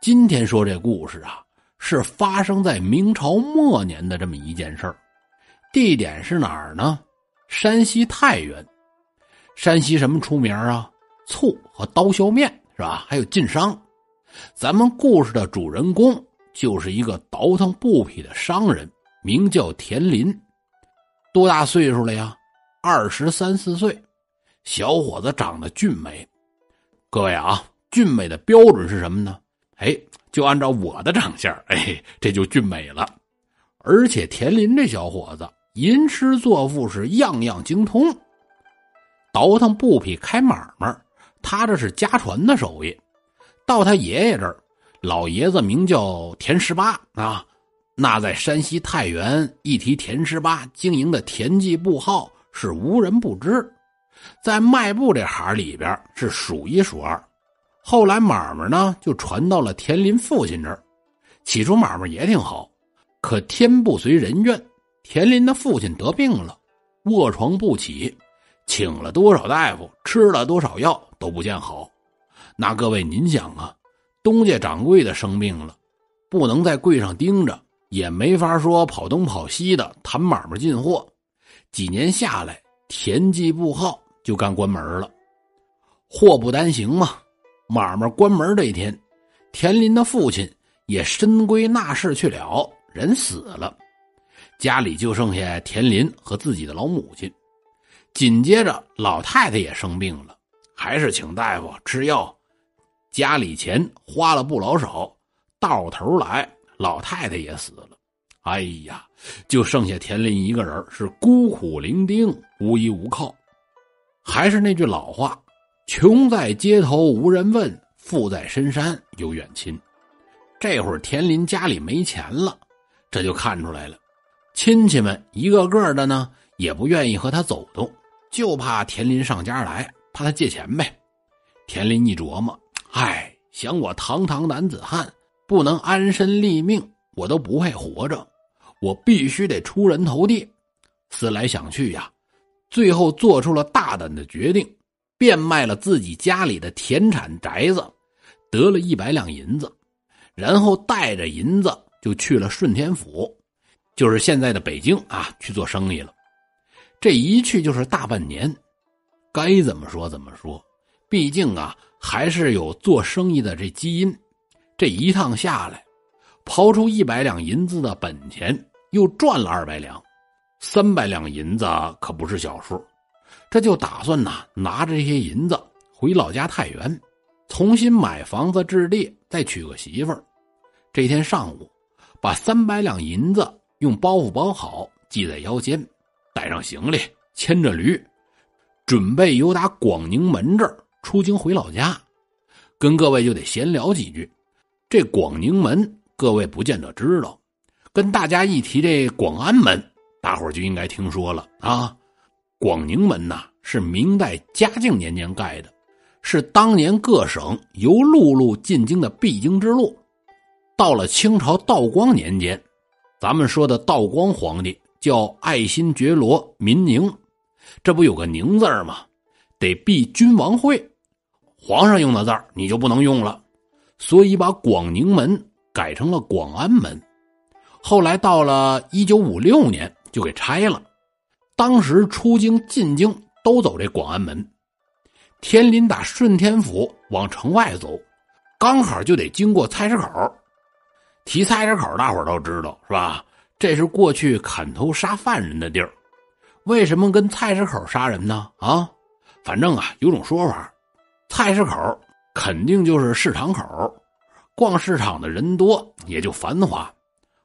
今天说这故事啊，是发生在明朝末年的这么一件事儿，地点是哪儿呢？山西太原。山西什么出名啊？醋和刀削面是吧？还有晋商。咱们故事的主人公就是一个倒腾布匹的商人，名叫田林。多大岁数了呀？二十三四岁。小伙子长得俊美。各位啊，俊美的标准是什么呢？哎，就按照我的长相，哎，这就俊美了。而且田林这小伙子吟诗作赋是样样精通，倒腾布匹开买卖，他这是家传的手艺。到他爷爷这儿，老爷子名叫田十八啊，那在山西太原一提田十八经营的田记布号是无人不知，在卖布这行里边是数一数二。后来买卖呢，就传到了田林父亲这儿。起初买卖也挺好，可天不随人愿，田林的父亲得病了，卧床不起，请了多少大夫，吃了多少药都不见好。那各位您想啊，东家掌柜的生病了，不能在柜上盯着，也没法说跑东跑西的谈买卖进货。几年下来，田记布号就干关门了，祸不单行嘛。买卖关门这一天，田林的父亲也深归纳世去了，人死了，家里就剩下田林和自己的老母亲。紧接着，老太太也生病了，还是请大夫吃药，家里钱花了不老少，到头来老太太也死了。哎呀，就剩下田林一个人，是孤苦伶仃，无依无靠。还是那句老话。穷在街头无人问，富在深山有远亲。这会儿田林家里没钱了，这就看出来了。亲戚们一个个的呢，也不愿意和他走动，就怕田林上家来，怕他借钱呗。田林一琢磨，唉，想我堂堂男子汉，不能安身立命，我都不配活着，我必须得出人头地。思来想去呀，最后做出了大胆的决定。变卖了自己家里的田产宅子，得了一百两银子，然后带着银子就去了顺天府，就是现在的北京啊，去做生意了。这一去就是大半年，该怎么说怎么说，毕竟啊还是有做生意的这基因。这一趟下来，刨出一百两银子的本钱，又赚了二百两，三百两银子可不是小数。这就打算呐，拿着这些银子回老家太原，重新买房子置地，再娶个媳妇儿。这天上午，把三百两银子用包袱包好，系在腰间，带上行李，牵着驴，准备由打广宁门这儿出京回老家。跟各位就得闲聊几句。这广宁门，各位不见得知道。跟大家一提这广安门，大伙就应该听说了啊。广宁门呐，是明代嘉靖年间盖的，是当年各省由陆路进京的必经之路。到了清朝道光年间，咱们说的道光皇帝叫爱新觉罗民宁，这不有个宁字吗？得避君王讳，皇上用的字儿你就不能用了，所以把广宁门改成了广安门。后来到了一九五六年，就给拆了。当时出京进京都走这广安门，田林打顺天府往城外走，刚好就得经过菜市口。提菜市口，大伙都知道是吧？这是过去砍头杀犯人的地儿。为什么跟菜市口杀人呢？啊，反正啊，有种说法，菜市口肯定就是市场口，逛市场的人多，也就繁华。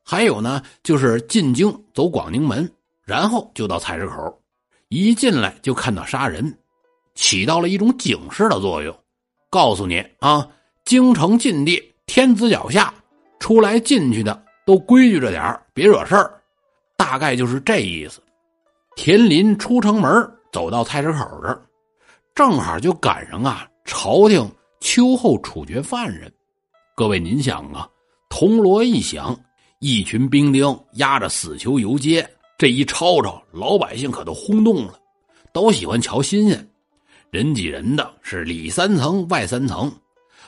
还有呢，就是进京走广宁门。然后就到菜市口，一进来就看到杀人，起到了一种警示的作用，告诉你啊，京城禁地，天子脚下，出来进去的都规矩着点别惹事儿，大概就是这意思。田林出城门，走到菜市口这儿，正好就赶上啊，朝廷秋后处决犯人。各位您想啊，铜锣一响，一群兵丁押着死囚游街。这一吵吵，老百姓可都轰动了，都喜欢瞧新鲜，人挤人的是里三层外三层，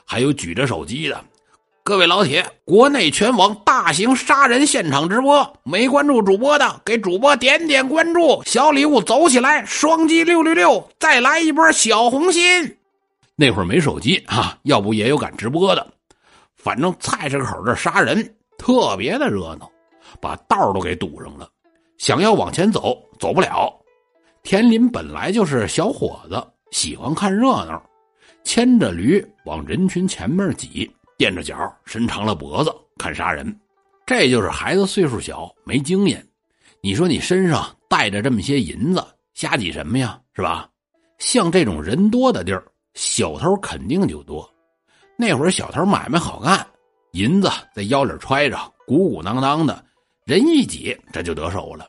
还有举着手机的，各位老铁，国内全网大型杀人现场直播，没关注主播的，给主播点点关注，小礼物走起来，双击六六六，再来一波小红心。那会儿没手机啊，要不也有敢直播的。反正菜市口这杀人特别的热闹，把道都给堵上了，想要往前走走不了。田林本来就是小伙子，喜欢看热闹，牵着驴往人群前面挤，垫着脚，伸长了脖子看杀人。这就是孩子岁数小，没经验。你说你身上带着这么些银子，瞎挤什么呀？是吧？像这种人多的地儿，小偷肯定就多。那会儿小偷买卖好干，银子在腰里揣着，鼓鼓囊囊的，人一挤这就得手了。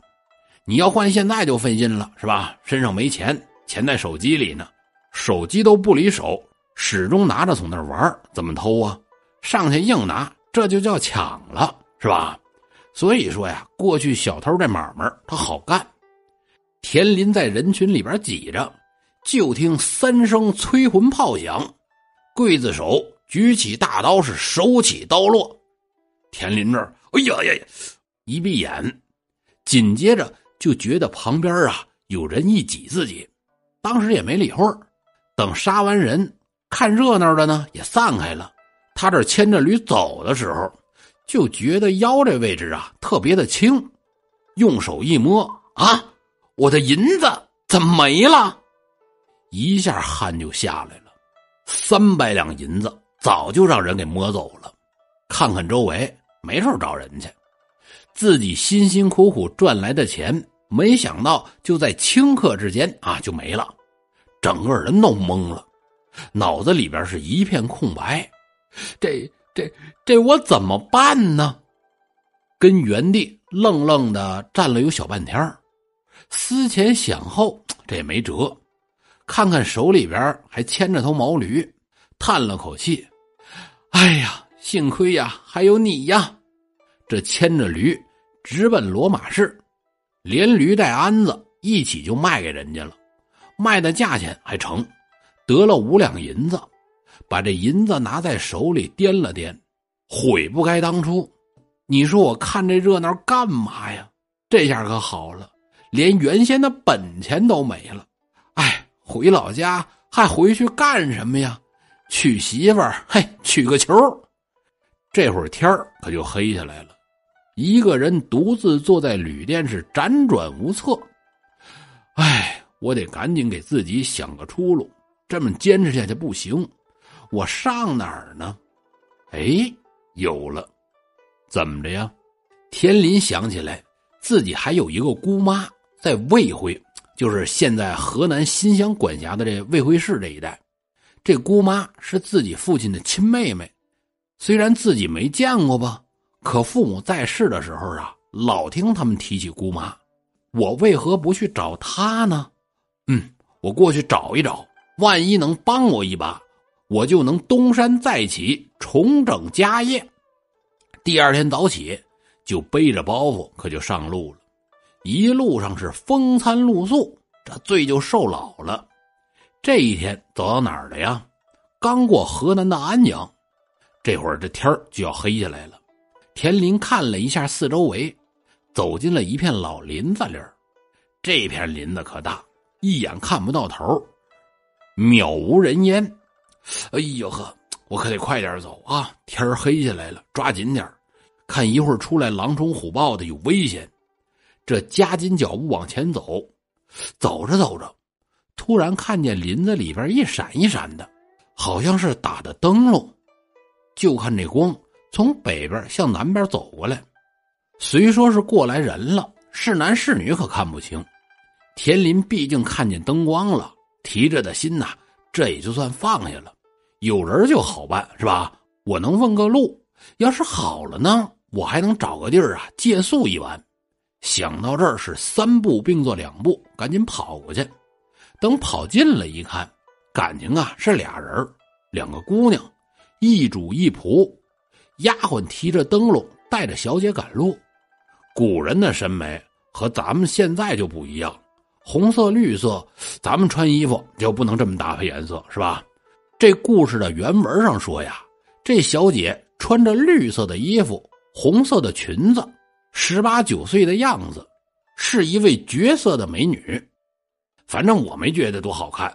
你要换现在就费劲了，是吧？身上没钱，钱在手机里呢，手机都不离手，始终拿着从那玩怎么偷啊？上去硬拿，这就叫抢了，是吧？所以说呀，过去小偷这买卖他好干。田林在人群里边挤着，就听三声催魂炮响，刽子手举起大刀，是手起刀落。田林这儿，哎呀呀呀，一闭眼，紧接着。就觉得旁边啊有人一挤自己，当时也没理会等杀完人，看热闹的呢也散开了。他这牵着驴走的时候，就觉得腰这位置啊特别的轻，用手一摸啊，我的银子怎么没了？一下汗就下来了。三百两银子早就让人给摸走了。看看周围，没处找人去。自己辛辛苦苦赚来的钱，没想到就在顷刻之间啊就没了，整个人都懵了，脑子里边是一片空白，这这这我怎么办呢？跟原地愣愣的站了有小半天思前想后，这也没辙，看看手里边还牵着头毛驴，叹了口气，哎呀，幸亏呀还有你呀，这牵着驴。直奔罗马市，连驴带鞍子一起就卖给人家了，卖的价钱还成，得了五两银子，把这银子拿在手里掂了掂，悔不该当初。你说我看这热闹干嘛呀？这下可好了，连原先的本钱都没了。哎，回老家还回去干什么呀？娶媳妇儿？嘿，娶个球！这会儿天可就黑下来了。一个人独自坐在旅店是辗转无策，哎，我得赶紧给自己想个出路。这么坚持下去不行，我上哪儿呢？哎，有了，怎么着呀？田林想起来，自己还有一个姑妈在魏辉，就是现在河南新乡管辖的这魏辉市这一带。这姑妈是自己父亲的亲妹妹，虽然自己没见过吧。可父母在世的时候啊，老听他们提起姑妈，我为何不去找她呢？嗯，我过去找一找，万一能帮我一把，我就能东山再起，重整家业。第二天早起，就背着包袱，可就上路了。一路上是风餐露宿，这罪就受老了。这一天走到哪儿了呀？刚过河南的安阳，这会儿这天就要黑下来了。田林看了一下四周围，走进了一片老林子里儿这片林子可大，一眼看不到头，渺无人烟。哎呦呵，我可得快点走啊！天黑下来了，抓紧点看一会儿出来狼虫虎豹的，有危险。这加紧脚步往前走，走着走着，突然看见林子里边一闪一闪的，好像是打的灯笼。就看这光。从北边向南边走过来，虽说是过来人了，是男是女可看不清。田林毕竟看见灯光了，提着的心呐，这也就算放下了。有人就好办，是吧？我能问个路，要是好了呢，我还能找个地儿啊借宿一晚。想到这儿，是三步并作两步，赶紧跑过去。等跑近了一看，感情啊是俩人，两个姑娘，一主一仆。丫鬟提着灯笼，带着小姐赶路。古人的审美和咱们现在就不一样，红色、绿色，咱们穿衣服就不能这么搭配颜色，是吧？这故事的原文上说呀，这小姐穿着绿色的衣服，红色的裙子，十八九岁的样子，是一位绝色的美女。反正我没觉得多好看。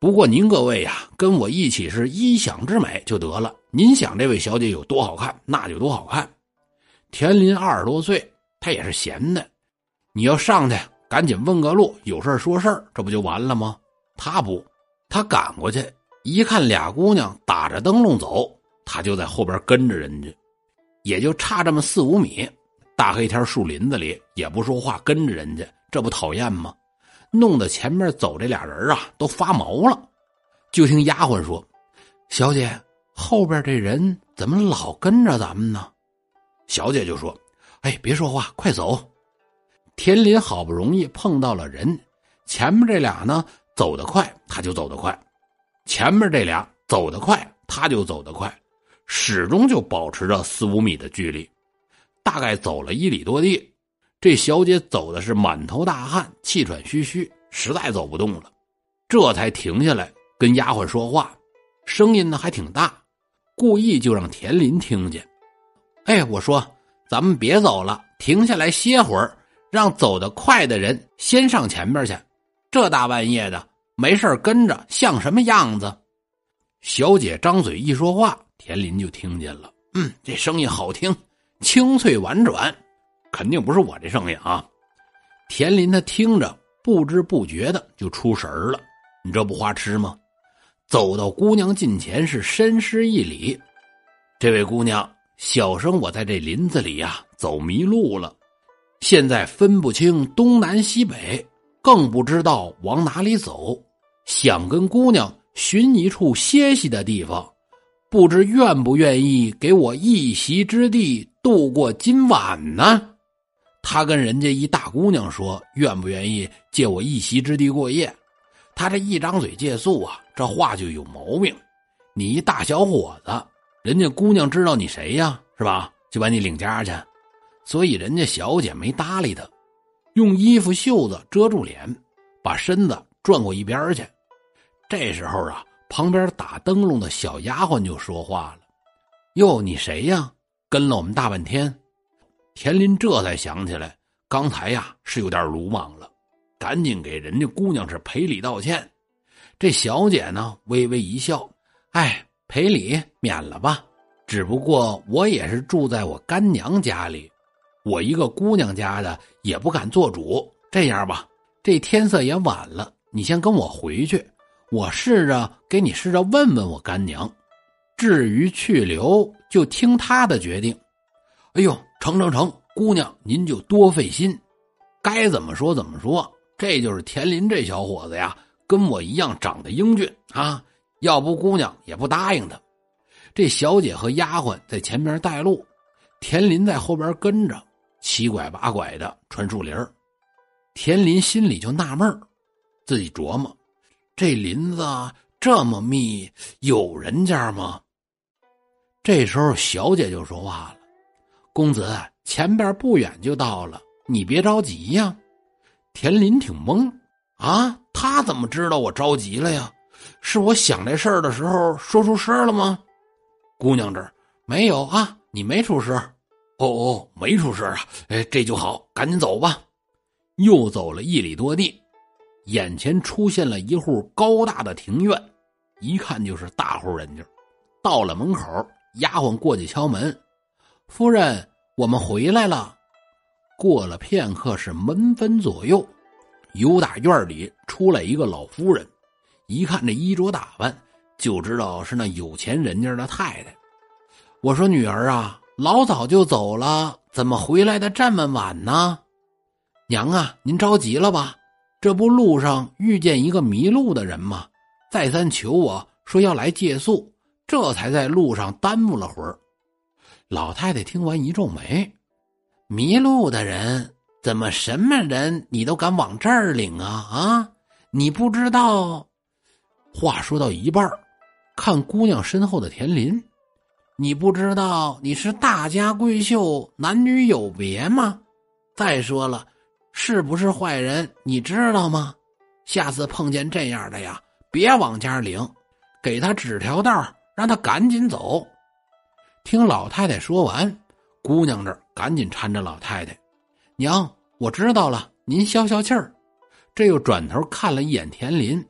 不过您各位呀，跟我一起是一想之美就得了。您想这位小姐有多好看，那就多好看。田林二十多岁，他也是闲的。你要上去，赶紧问个路，有事说事儿，这不就完了吗？他不，他赶过去，一看俩姑娘打着灯笼走，他就在后边跟着人家，也就差这么四五米。大黑天树林子里也不说话，跟着人家，这不讨厌吗？弄得前面走这俩人啊都发毛了。就听丫鬟说：“小姐，后边这人怎么老跟着咱们呢？”小姐就说：“哎，别说话，快走。”田林好不容易碰到了人，前面这俩呢走得快，他就走得快；前面这俩走得快，他就走得快，始终就保持着四五米的距离。大概走了一里多地，这小姐走的是满头大汗，气喘吁吁，实在走不动了，这才停下来跟丫鬟说话，声音呢还挺大，故意就让田林听见。哎，我说，咱们别走了，停下来歇会儿。让走得快的人先上前边去，这大半夜的没事跟着像什么样子？小姐张嘴一说话，田林就听见了。嗯，这声音好听，清脆婉转，肯定不是我这声音啊。田林他听着，不知不觉的就出神了。你这不花痴吗？走到姑娘近前，是深施一礼。这位姑娘，小生我在这林子里呀，走迷路了。现在分不清东南西北，更不知道往哪里走，想跟姑娘寻一处歇息的地方，不知愿不愿意给我一席之地度过今晚呢？他跟人家一大姑娘说，愿不愿意借我一席之地过夜？他这一张嘴借宿啊，这话就有毛病。你一大小伙子，人家姑娘知道你谁呀？是吧？就把你领家去。所以人家小姐没搭理他，用衣服袖子遮住脸，把身子转过一边去。这时候啊，旁边打灯笼的小丫鬟就说话了：“哟，你谁呀？跟了我们大半天。”田林这才想起来，刚才呀是有点鲁莽了，赶紧给人家姑娘是赔礼道歉。这小姐呢微微一笑：“哎，赔礼免了吧，只不过我也是住在我干娘家里。”我一个姑娘家的也不敢做主。这样吧，这天色也晚了，你先跟我回去，我试着给你试着问问我干娘。至于去留，就听她的决定。哎呦，成成成，姑娘您就多费心。该怎么说怎么说。这就是田林这小伙子呀，跟我一样长得英俊啊。要不姑娘也不答应他。这小姐和丫鬟在前面带路，田林在后边跟着。七拐八拐的穿树林田林心里就纳闷自己琢磨：这林子这么密，有人家吗？这时候，小姐就说话了：“公子，前边不远就到了，你别着急呀。”田林挺懵啊，他怎么知道我着急了呀？是我想这事儿的时候说出声了吗？姑娘这儿没有啊，你没出声。哦哦，没出声啊！哎，这就好，赶紧走吧。又走了一里多地，眼前出现了一户高大的庭院，一看就是大户人家。到了门口，丫鬟过去敲门：“夫人，我们回来了。”过了片刻，是门分左右，由打院里出来一个老夫人，一看这衣着打扮，就知道是那有钱人家的太太。我说：“女儿啊。”老早就走了，怎么回来的这么晚呢？娘啊，您着急了吧？这不路上遇见一个迷路的人吗？再三求我说要来借宿，这才在路上耽误了会儿。老太太听完一皱眉：“迷路的人怎么什么人你都敢往这儿领啊？啊，你不知道？”话说到一半看姑娘身后的田林。你不知道你是大家闺秀，男女有别吗？再说了，是不是坏人？你知道吗？下次碰见这样的呀，别往家领，给他指条道，让他赶紧走。听老太太说完，姑娘这儿赶紧搀着老太太：“娘，我知道了，您消消气儿。”这又转头看了一眼田林，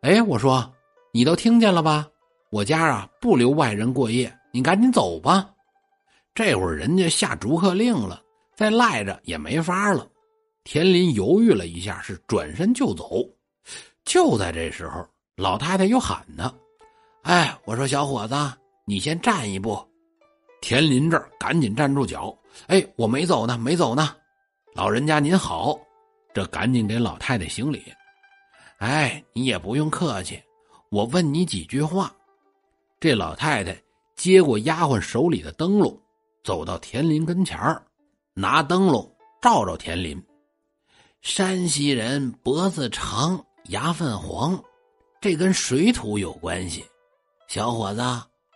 哎，我说，你都听见了吧？我家啊不留外人过夜，你赶紧走吧。这会儿人家下逐客令了，再赖着也没法了。田林犹豫了一下，是转身就走。就在这时候，老太太又喊他：“哎，我说小伙子，你先站一步。”田林这儿赶紧站住脚：“哎，我没走呢，没走呢。老人家您好。”这赶紧给老太太行礼。哎，你也不用客气，我问你几句话。这老太太接过丫鬟手里的灯笼，走到田林跟前儿，拿灯笼照照田林。山西人脖子长，牙泛黄，这跟水土有关系。小伙子，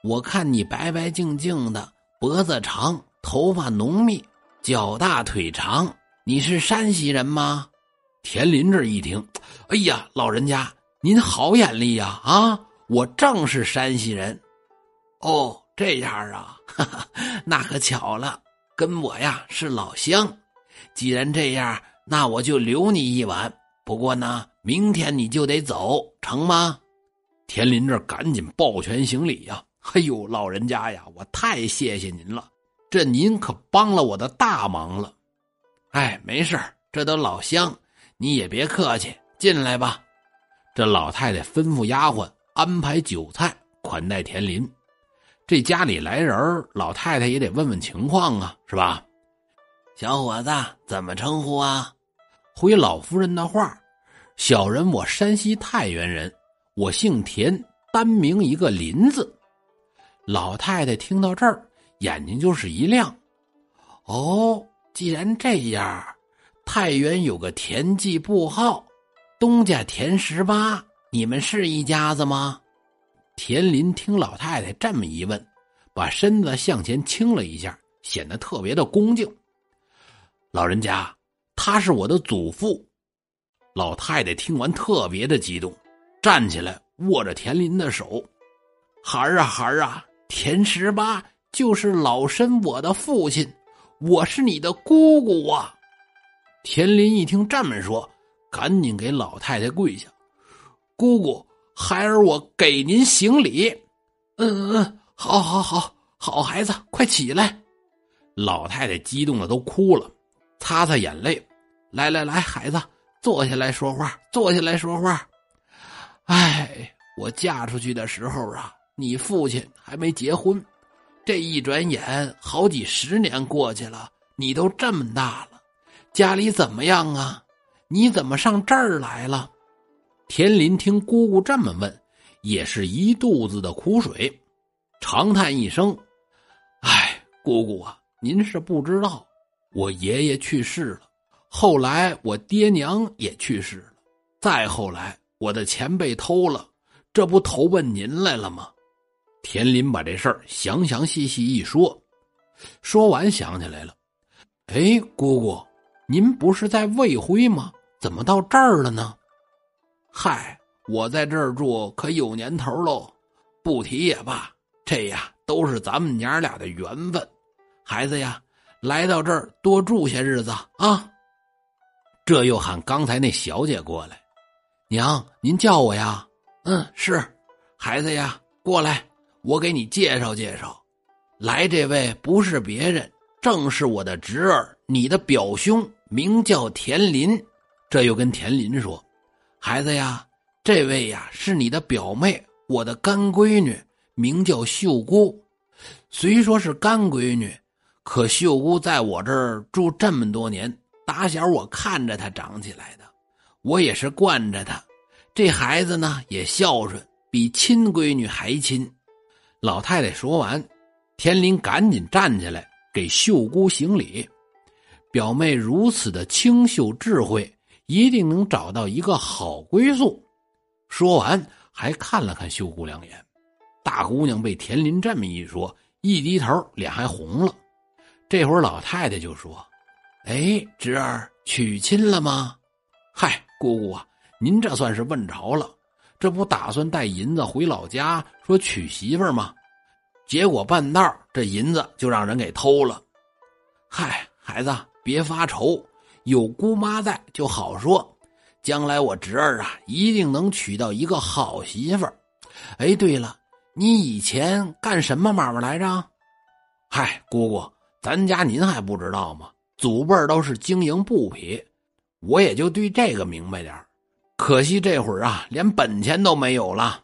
我看你白白净净的，脖子长，头发浓密，脚大腿长，你是山西人吗？田林这一听，哎呀，老人家您好眼力呀！啊，我正是山西人。哦，这样啊，哈哈，那可巧了，跟我呀是老乡。既然这样，那我就留你一晚。不过呢，明天你就得走，成吗？田林这赶紧抱拳行礼呀！哎呦，老人家呀，我太谢谢您了，这您可帮了我的大忙了。哎，没事这都老乡。你也别客气，进来吧。这老太太吩咐丫鬟安排酒菜款待田林。这家里来人老太太也得问问情况啊，是吧？小伙子怎么称呼啊？回老夫人的话，小人我山西太原人，我姓田，单名一个林字。老太太听到这儿，眼睛就是一亮。哦，既然这样。太原有个田记布号，东家田十八，你们是一家子吗？田林听老太太这么一问，把身子向前倾了一下，显得特别的恭敬。老人家，他是我的祖父。老太太听完特别的激动，站起来握着田林的手：“孩儿啊，孩儿啊，田十八就是老身我的父亲，我是你的姑姑啊。”田林一听这么说，赶紧给老太太跪下：“姑姑，孩儿我给您行礼。”“嗯嗯嗯，好，好，好，好孩子，快起来！”老太太激动的都哭了，擦擦眼泪：“来来来，孩子，坐下来说话，坐下来说话。”“哎，我嫁出去的时候啊，你父亲还没结婚，这一转眼好几十年过去了，你都这么大了。”家里怎么样啊？你怎么上这儿来了？田林听姑姑这么问，也是一肚子的苦水，长叹一声：“哎，姑姑啊，您是不知道，我爷爷去世了，后来我爹娘也去世了，再后来我的钱被偷了，这不投奔您来了吗？”田林把这事儿详详细细一说，说完想起来了：“哎，姑姑。”您不是在魏辉吗？怎么到这儿了呢？嗨，我在这儿住可有年头喽，不提也罢。这呀，都是咱们娘俩的缘分。孩子呀，来到这儿多住些日子啊。这又喊刚才那小姐过来，娘，您叫我呀？嗯，是。孩子呀，过来，我给你介绍介绍。来，这位不是别人，正是我的侄儿。你的表兄名叫田林，这又跟田林说：“孩子呀，这位呀是你的表妹，我的干闺女，名叫秀姑。虽说是干闺女，可秀姑在我这儿住这么多年，打小我看着她长起来的，我也是惯着她。这孩子呢也孝顺，比亲闺女还亲。”老太太说完，田林赶紧站起来给秀姑行礼。表妹如此的清秀智慧，一定能找到一个好归宿。说完，还看了看秀姑两眼。大姑娘被田林这么一说，一低头，脸还红了。这会儿老太太就说：“哎，侄儿娶亲了吗？”“嗨，姑姑啊，您这算是问着了。这不打算带银子回老家，说娶媳妇吗？”结果半道这银子就让人给偷了。嗨，孩子别发愁，有姑妈在就好说。将来我侄儿啊，一定能娶到一个好媳妇儿。哎，对了，你以前干什么买卖来着？嗨，姑姑，咱家您还不知道吗？祖辈都是经营布匹，我也就对这个明白点可惜这会儿啊，连本钱都没有了。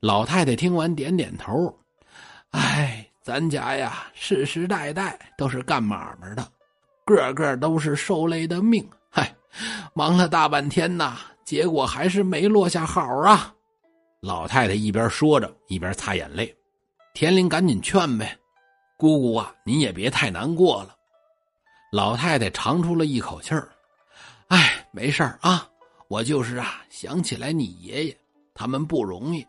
老太太听完点点头，哎，咱家呀，世世代代都是干买卖的，个个都是受累的命。嗨，忙了大半天呐，结果还是没落下好啊！老太太一边说着，一边擦眼泪。田林赶紧劝呗：“姑姑啊，您也别太难过了。”老太太长出了一口气儿：“哎，没事啊，我就是啊，想起来你爷爷，他们不容易。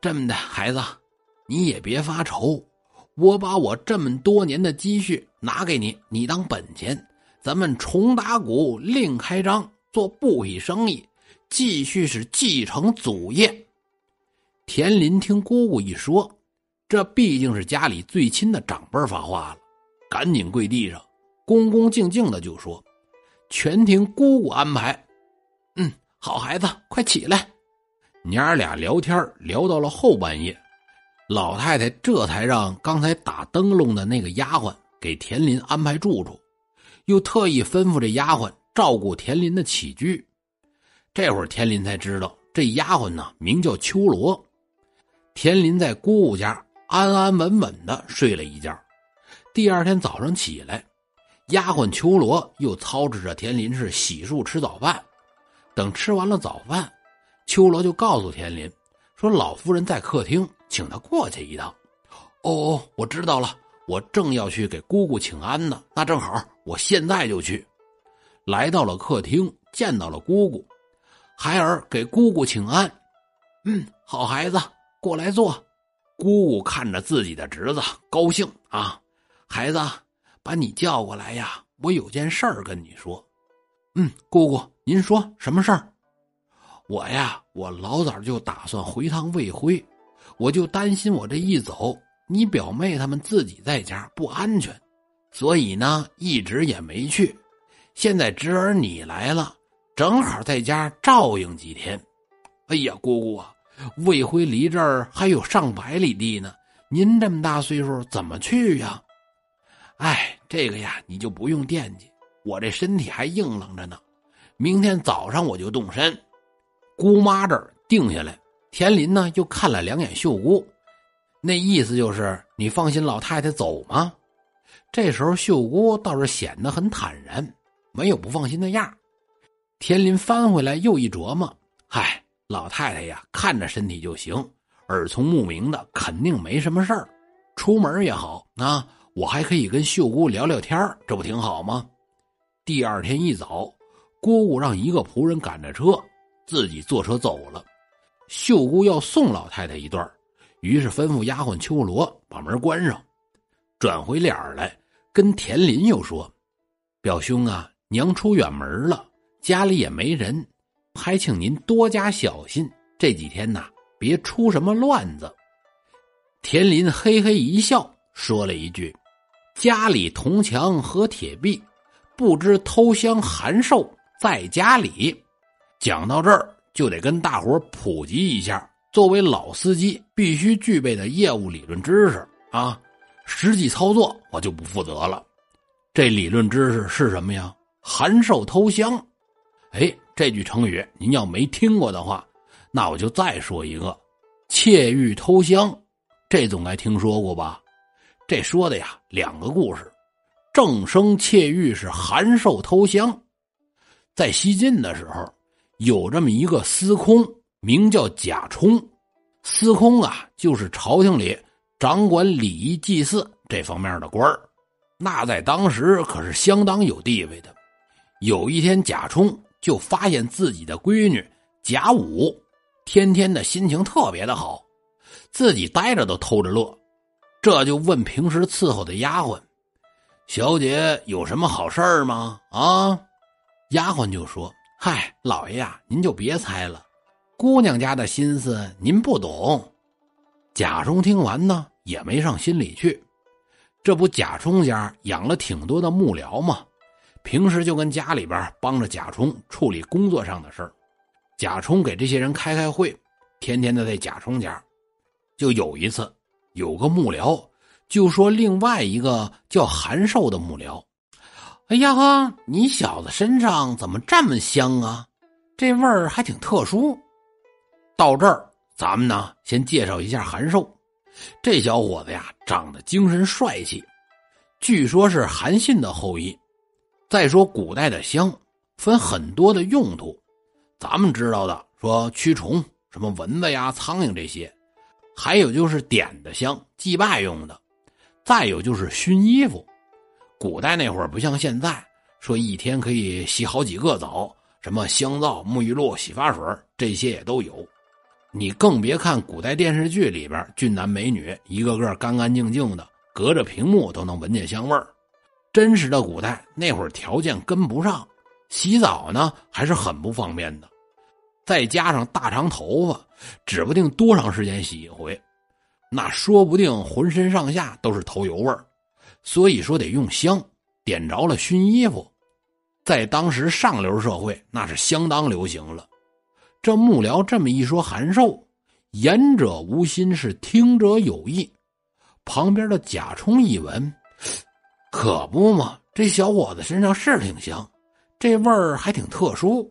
这么的，孩子，你也别发愁，我把我这么多年的积蓄拿给你，你当本钱。”咱们重打鼓，另开张，做布匹生意，继续是继承祖业。田林听姑姑一说，这毕竟是家里最亲的长辈发话了，赶紧跪地上，恭恭敬敬的就说：“全听姑姑安排。”嗯，好孩子，快起来。娘俩聊天聊到了后半夜，老太太这才让刚才打灯笼的那个丫鬟给田林安排住处。又特意吩咐这丫鬟照顾田林的起居。这会儿田林才知道，这丫鬟呢名叫秋罗。田林在姑姑家安安稳稳的睡了一觉。第二天早上起来，丫鬟秋罗又操持着田林是洗漱吃早饭。等吃完了早饭，秋罗就告诉田林说：“老夫人在客厅，请他过去一趟。”哦哦，我知道了。我正要去给姑姑请安呢，那正好，我现在就去。来到了客厅，见到了姑姑，孩儿给姑姑请安。嗯，好孩子，过来坐。姑姑看着自己的侄子，高兴啊。孩子，把你叫过来呀，我有件事儿跟你说。嗯，姑姑，您说什么事儿？我呀，我老早就打算回趟魏辉，我就担心我这一走。你表妹他们自己在家不安全，所以呢一直也没去。现在侄儿你来了，正好在家照应几天。哎呀，姑姑啊，魏辉离这儿还有上百里地呢，您这么大岁数怎么去呀？哎，这个呀你就不用惦记，我这身体还硬朗着呢。明天早上我就动身。姑妈这儿定下来，田林呢又看了两眼秀姑。那意思就是你放心，老太太走吗？这时候秀姑倒是显得很坦然，没有不放心的样田林翻回来又一琢磨，嗨，老太太呀，看着身体就行，耳聪目明的，肯定没什么事儿。出门也好啊，我还可以跟秀姑聊聊天这不挺好吗？第二天一早，姑姑让一个仆人赶着车，自己坐车走了。秀姑要送老太太一段于是吩咐丫鬟秋罗把门关上，转回脸来跟田林又说：“表兄啊，娘出远门了，家里也没人，还请您多加小心，这几天呐，别出什么乱子。”田林嘿嘿一笑，说了一句：“家里铜墙和铁壁，不知偷香寒寿在家里。”讲到这儿，就得跟大伙普及一下。作为老司机，必须具备的业务理论知识啊，实际操作我就不负责了。这理论知识是什么呀？函授偷香。哎，这句成语您要没听过的话，那我就再说一个：窃玉偷香。这总该听说过吧？这说的呀，两个故事。正生窃玉是函授偷香。在西晋的时候，有这么一个司空。名叫贾充，司空啊，就是朝廷里掌管礼仪祭祀这方面的官儿，那在当时可是相当有地位的。有一天，贾充就发现自己的闺女贾武，天天的心情特别的好，自己待着都偷着乐，这就问平时伺候的丫鬟：“小姐有什么好事儿吗？”啊，丫鬟就说：“嗨，老爷呀，您就别猜了。”姑娘家的心思您不懂，贾充听完呢，也没上心里去。这不，贾充家养了挺多的幕僚吗？平时就跟家里边帮着贾充处理工作上的事儿。贾充给这些人开开会，天天的在贾充家。就有一次，有个幕僚就说另外一个叫韩寿的幕僚：“哎呀呵，你小子身上怎么这么香啊？这味儿还挺特殊。”到这儿，咱们呢先介绍一下韩寿。这小伙子呀，长得精神帅气，据说是韩信的后裔。再说古代的香分很多的用途，咱们知道的说驱虫，什么蚊子呀、苍蝇这些；还有就是点的香，祭拜用的；再有就是熏衣服。古代那会儿不像现在，说一天可以洗好几个澡，什么香皂、沐浴露、洗发水这些也都有。你更别看古代电视剧里边俊男美女一个个干干净净的，隔着屏幕都能闻见香味儿。真实的古代那会儿条件跟不上，洗澡呢还是很不方便的。再加上大长头发，指不定多长时间洗一回，那说不定浑身上下都是头油味儿。所以说得用香，点着了熏衣服，在当时上流社会那是相当流行了。这幕僚这么一说，韩寿言者无心，是听者有意。旁边的贾充一闻，可不嘛，这小伙子身上是挺香，这味儿还挺特殊，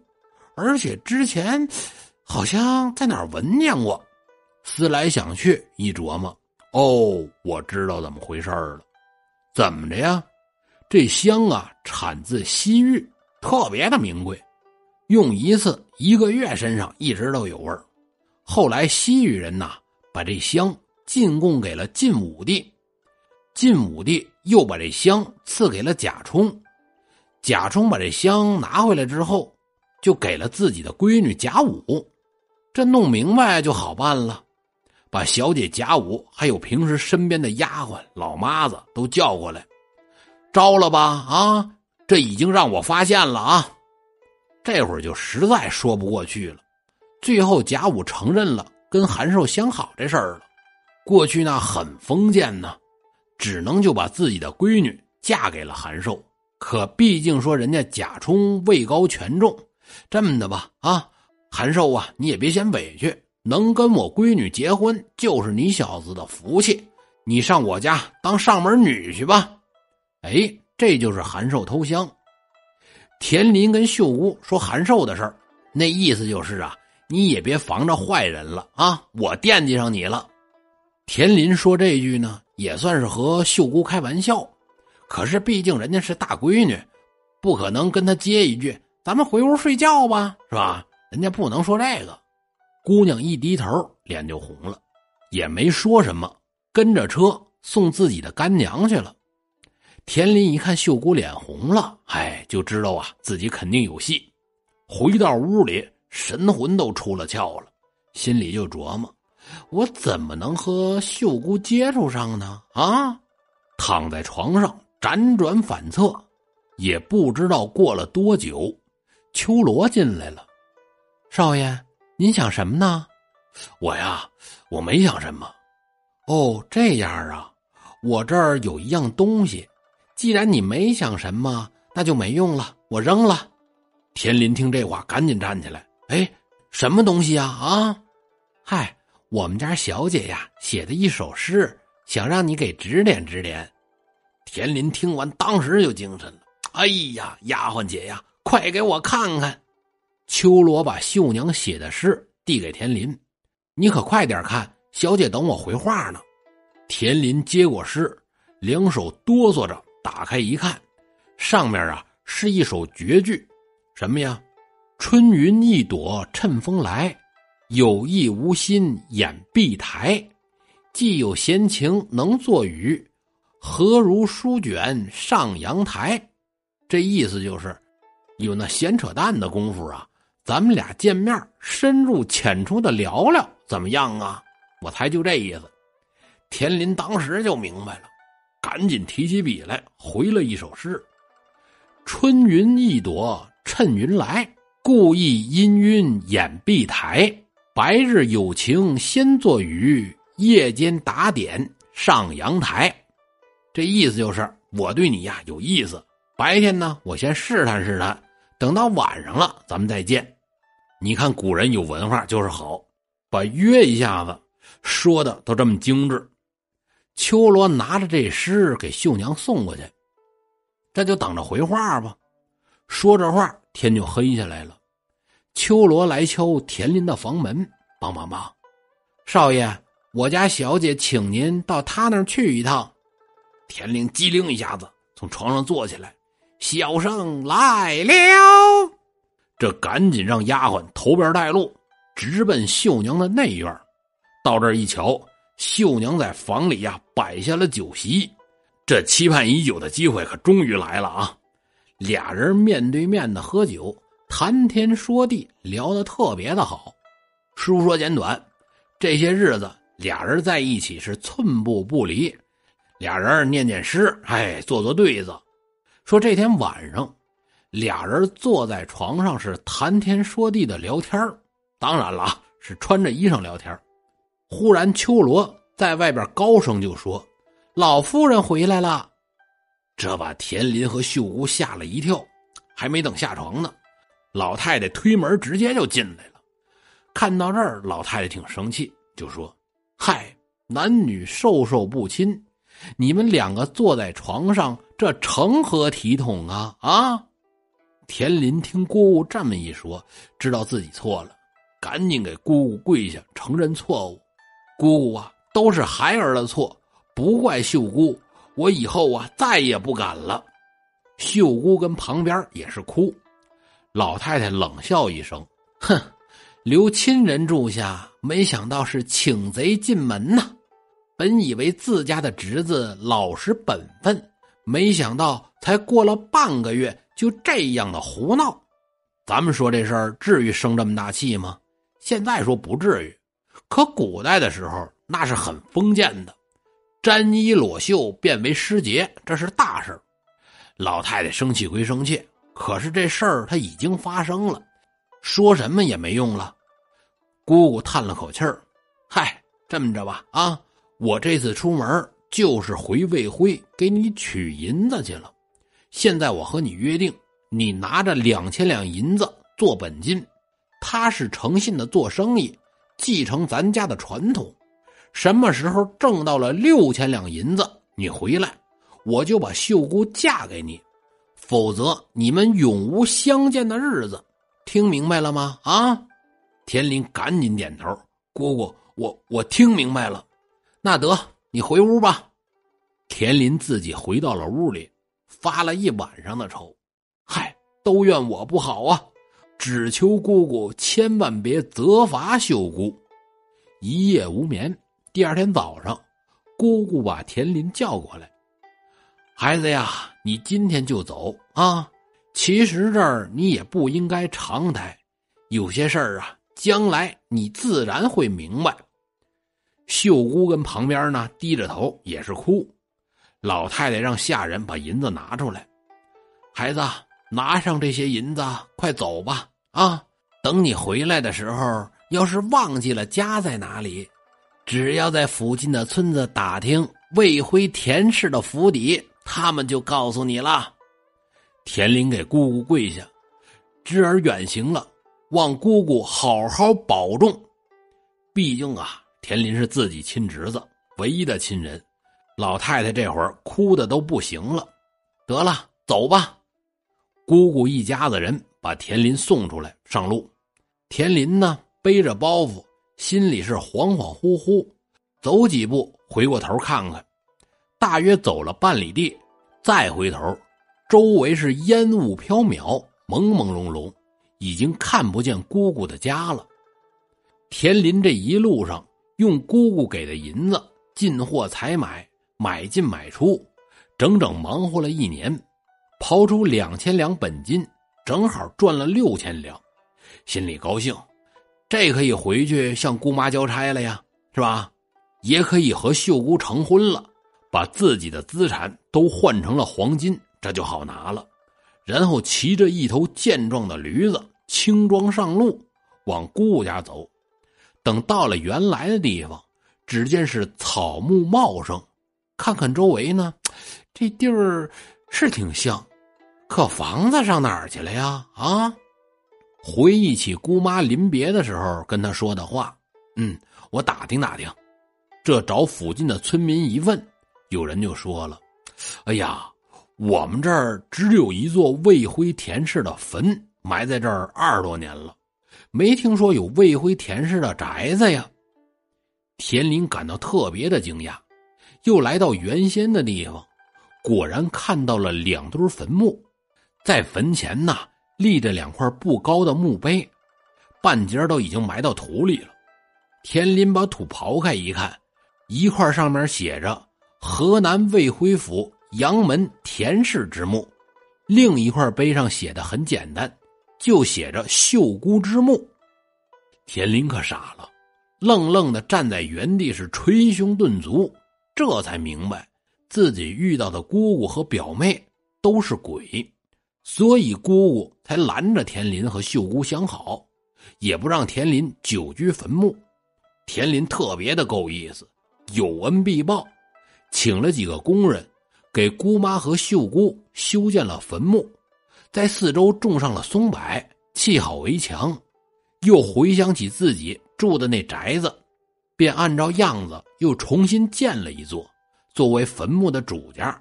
而且之前好像在哪儿闻见过。思来想去，一琢磨，哦，我知道怎么回事了。怎么着呀？这香啊，产自西域，特别的名贵。用一次，一个月身上一直都有味儿。后来西域人呐，把这香进贡给了晋武帝，晋武帝又把这香赐给了贾充，贾充把这香拿回来之后，就给了自己的闺女贾武。这弄明白就好办了，把小姐贾武还有平时身边的丫鬟老妈子都叫过来，招了吧？啊，这已经让我发现了啊！这会儿就实在说不过去了，最后贾武承认了跟韩寿相好这事儿了。过去那很封建呢，只能就把自己的闺女嫁给了韩寿。可毕竟说人家贾充位高权重，这么的吧，啊，韩寿啊，你也别嫌委屈，能跟我闺女结婚就是你小子的福气，你上我家当上门女婿吧。哎，这就是韩寿偷香。田林跟秀姑说韩寿的事儿，那意思就是啊，你也别防着坏人了啊，我惦记上你了。田林说这句呢，也算是和秀姑开玩笑，可是毕竟人家是大闺女，不可能跟他接一句“咱们回屋睡觉吧”，是吧？人家不能说这个。姑娘一低头，脸就红了，也没说什么，跟着车送自己的干娘去了。田林一看秀姑脸红了，哎，就知道啊自己肯定有戏。回到屋里，神魂都出了窍了，心里就琢磨：我怎么能和秀姑接触上呢？啊！躺在床上辗转反侧，也不知道过了多久，秋罗进来了。少爷，您想什么呢？我呀，我没想什么。哦，这样啊，我这儿有一样东西。既然你没想什么，那就没用了，我扔了。田林听这话，赶紧站起来。哎，什么东西呀？啊，嗨，我们家小姐呀写的一首诗，想让你给指点指点。田林听完，当时就精神了。哎呀，丫鬟姐呀，快给我看看。秋罗把绣娘写的诗递给田林，你可快点看，小姐等我回话呢。田林接过诗，两手哆嗦着。打开一看，上面啊是一首绝句，什么呀？春云一朵趁风来，有意无心掩碧台。既有闲情能作雨，何如书卷上阳台？这意思就是，有那闲扯淡的功夫啊，咱们俩见面深入浅出的聊聊，怎么样啊？我猜就这意思。田林当时就明白了。赶紧提起笔来，回了一首诗：“春云一朵趁云来，故意氤氲掩碧台。白日有情先作雨，夜间打点上阳台。这意思就是我对你呀有意思。白天呢，我先试探试探，等到晚上了，咱们再见。你看古人有文化就是好，把约一下子说的都这么精致。秋罗拿着这诗给绣娘送过去，这就等着回话吧。说着话，天就黑下来了。秋罗来敲田林的房门，梆梆梆，少爷，我家小姐请您到她那儿去一趟。田林机灵一下子从床上坐起来，小生来了。这赶紧让丫鬟头边带路，直奔绣娘的内院。到这儿一瞧，绣娘在房里呀摆下了酒席，这期盼已久的机会可终于来了啊！俩人面对面的喝酒，谈天说地，聊得特别的好。书说简短，这些日子俩人在一起是寸步不离，俩人念念诗，哎，做做对子。说这天晚上。俩人坐在床上是谈天说地的聊天当然了，是穿着衣裳聊天忽然，秋罗在外边高声就说：“老夫人回来了。”这把田林和秀姑吓了一跳，还没等下床呢，老太太推门直接就进来了。看到这儿，老太太挺生气，就说：“嗨，男女授受不亲，你们两个坐在床上，这成何体统啊？啊！”田林听姑姑这么一说，知道自己错了，赶紧给姑姑跪下承认错误。姑姑啊，都是孩儿的错，不怪秀姑。我以后啊，再也不敢了。秀姑跟旁边也是哭。老太太冷笑一声：“哼，留亲人住下，没想到是请贼进门呐！本以为自家的侄子老实本分，没想到才过了半个月。”就这样的胡闹，咱们说这事儿至于生这么大气吗？现在说不至于，可古代的时候那是很封建的，沾衣裸袖变为失节，这是大事老太太生气归生气，可是这事儿他已经发生了，说什么也没用了。姑姑叹了口气儿：“嗨，这么着吧，啊，我这次出门就是回魏辉给你取银子去了。”现在我和你约定，你拿着两千两银子做本金，他是诚信的做生意，继承咱家的传统。什么时候挣到了六千两银子，你回来，我就把秀姑嫁给你，否则你们永无相见的日子。听明白了吗？啊！田林赶紧点头，姑姑，我我听明白了。那得你回屋吧。田林自己回到了屋里。发了一晚上的愁，嗨，都怨我不好啊！只求姑姑千万别责罚秀姑。一夜无眠，第二天早上，姑姑把田林叫过来：“孩子呀，你今天就走啊！其实这儿你也不应该常待，有些事儿啊，将来你自然会明白。”秀姑跟旁边呢，低着头也是哭。老太太让下人把银子拿出来，孩子，拿上这些银子，快走吧！啊，等你回来的时候，要是忘记了家在哪里，只要在附近的村子打听魏辉田氏的府邸，他们就告诉你了。田林给姑姑跪下，侄儿远行了，望姑姑好好保重。毕竟啊，田林是自己亲侄子，唯一的亲人。老太太这会儿哭的都不行了，得了，走吧。姑姑一家子人把田林送出来上路。田林呢，背着包袱，心里是恍恍惚惚，走几步，回过头看看，大约走了半里地，再回头，周围是烟雾飘渺，朦朦胧胧，已经看不见姑姑的家了。田林这一路上用姑姑给的银子进货采买。买进买出，整整忙活了一年，刨出两千两本金，正好赚了六千两，心里高兴，这可以回去向姑妈交差了呀，是吧？也可以和秀姑成婚了，把自己的资产都换成了黄金，这就好拿了。然后骑着一头健壮的驴子，轻装上路，往姑姑家走。等到了原来的地方。只见是草木茂盛，看看周围呢，这地儿是挺像，可房子上哪儿去了呀？啊！回忆起姑妈临别的时候跟他说的话，嗯，我打听打听。这找附近的村民一问，有人就说了：“哎呀，我们这儿只有一座魏辉田氏的坟，埋在这儿二十多年了，没听说有魏辉田氏的宅子呀。”田林感到特别的惊讶，又来到原先的地方，果然看到了两堆坟墓，在坟前呢。立着两块不高的墓碑，半截都已经埋到土里了。田林把土刨开一看，一块上面写着“河南魏辉府杨门田氏之墓”，另一块碑上写的很简单，就写着“秀姑之墓”。田林可傻了，愣愣的站在原地，是捶胸顿足，这才明白自己遇到的姑姑和表妹都是鬼。所以姑姑才拦着田林和秀姑相好，也不让田林久居坟墓。田林特别的够意思，有恩必报，请了几个工人，给姑妈和秀姑修建了坟墓，在四周种上了松柏，砌好围墙。又回想起自己住的那宅子，便按照样子又重新建了一座，作为坟墓的主家，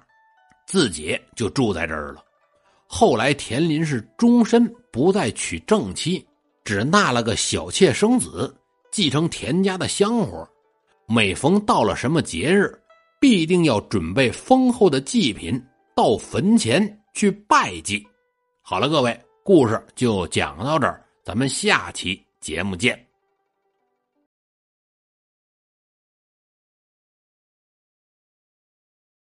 自己就住在这儿了。后来，田林是终身不再娶正妻，只纳了个小妾生子，继承田家的香火。每逢到了什么节日，必定要准备丰厚的祭品到坟前去拜祭。好了，各位，故事就讲到这儿，咱们下期节目见。